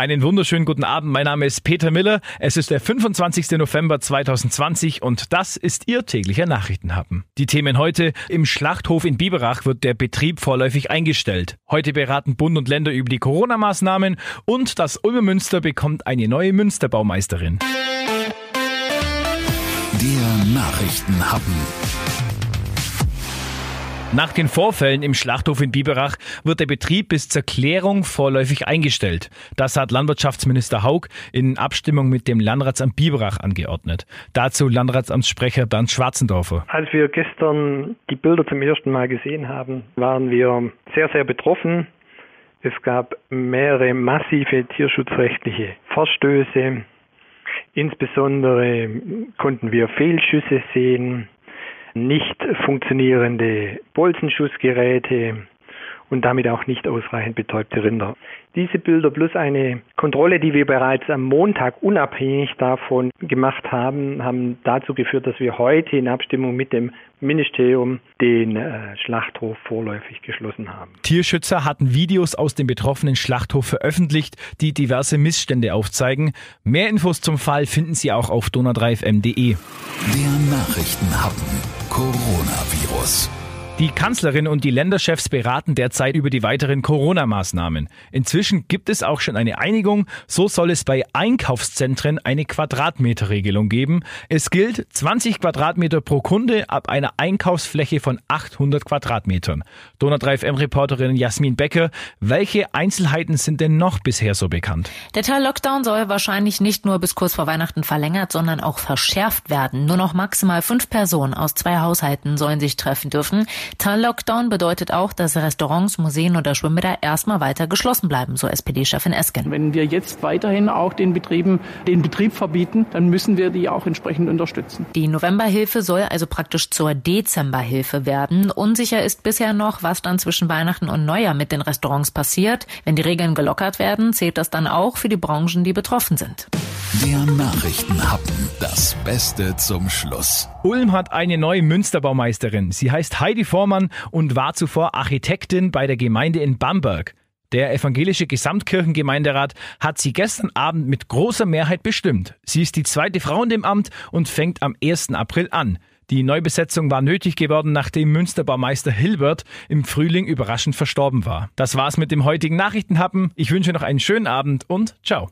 Einen wunderschönen guten Abend. Mein Name ist Peter Miller. Es ist der 25. November 2020 und das ist Ihr täglicher Nachrichtenhappen. Die Themen heute. Im Schlachthof in Biberach wird der Betrieb vorläufig eingestellt. Heute beraten Bund und Länder über die Corona-Maßnahmen und das Ulmer Münster bekommt eine neue Münsterbaumeisterin. Der Nachrichtenhappen. Nach den Vorfällen im Schlachthof in Biberach wird der Betrieb bis zur Klärung vorläufig eingestellt. Das hat Landwirtschaftsminister Haug in Abstimmung mit dem Landratsamt Biberach angeordnet. Dazu Landratsamtssprecher Bernd Schwarzendorfer. Als wir gestern die Bilder zum ersten Mal gesehen haben, waren wir sehr, sehr betroffen. Es gab mehrere massive tierschutzrechtliche Verstöße. Insbesondere konnten wir Fehlschüsse sehen nicht funktionierende Bolzenschussgeräte und damit auch nicht ausreichend betäubte Rinder. Diese Bilder plus eine Kontrolle, die wir bereits am Montag unabhängig davon gemacht haben, haben dazu geführt, dass wir heute in Abstimmung mit dem Ministerium den äh, Schlachthof vorläufig geschlossen haben. Tierschützer hatten Videos aus dem betroffenen Schlachthof veröffentlicht, die diverse Missstände aufzeigen. Mehr Infos zum Fall finden Sie auch auf donau3fm.de. Der Nachrichtenhappen Coronavirus. Die Kanzlerin und die Länderchefs beraten derzeit über die weiteren Corona-Maßnahmen. Inzwischen gibt es auch schon eine Einigung. So soll es bei Einkaufszentren eine Quadratmeterregelung geben. Es gilt 20 Quadratmeter pro Kunde ab einer Einkaufsfläche von 800 Quadratmetern. Donau 3 FM-Reporterin Jasmin Becker, welche Einzelheiten sind denn noch bisher so bekannt? Der Teil Lockdown soll wahrscheinlich nicht nur bis kurz vor Weihnachten verlängert, sondern auch verschärft werden. Nur noch maximal fünf Personen aus zwei Haushalten sollen sich treffen dürfen. Teil-Lockdown bedeutet auch, dass Restaurants, Museen oder Schwimmbäder erstmal weiter geschlossen bleiben, so SPD-Chefin Esken. Wenn wir jetzt weiterhin auch den Betrieben den Betrieb verbieten, dann müssen wir die auch entsprechend unterstützen. Die Novemberhilfe soll also praktisch zur Dezemberhilfe werden. Unsicher ist bisher noch, was dann zwischen Weihnachten und Neujahr mit den Restaurants passiert. Wenn die Regeln gelockert werden, zählt das dann auch für die Branchen, die betroffen sind. Der Nachrichtenhappen. Das Beste zum Schluss. Ulm hat eine neue Münsterbaumeisterin. Sie heißt Heidi Vormann und war zuvor Architektin bei der Gemeinde in Bamberg. Der evangelische Gesamtkirchengemeinderat hat sie gestern Abend mit großer Mehrheit bestimmt. Sie ist die zweite Frau in dem Amt und fängt am 1. April an. Die Neubesetzung war nötig geworden, nachdem Münsterbaumeister Hilbert im Frühling überraschend verstorben war. Das war's mit dem heutigen Nachrichtenhappen. Ich wünsche noch einen schönen Abend und ciao.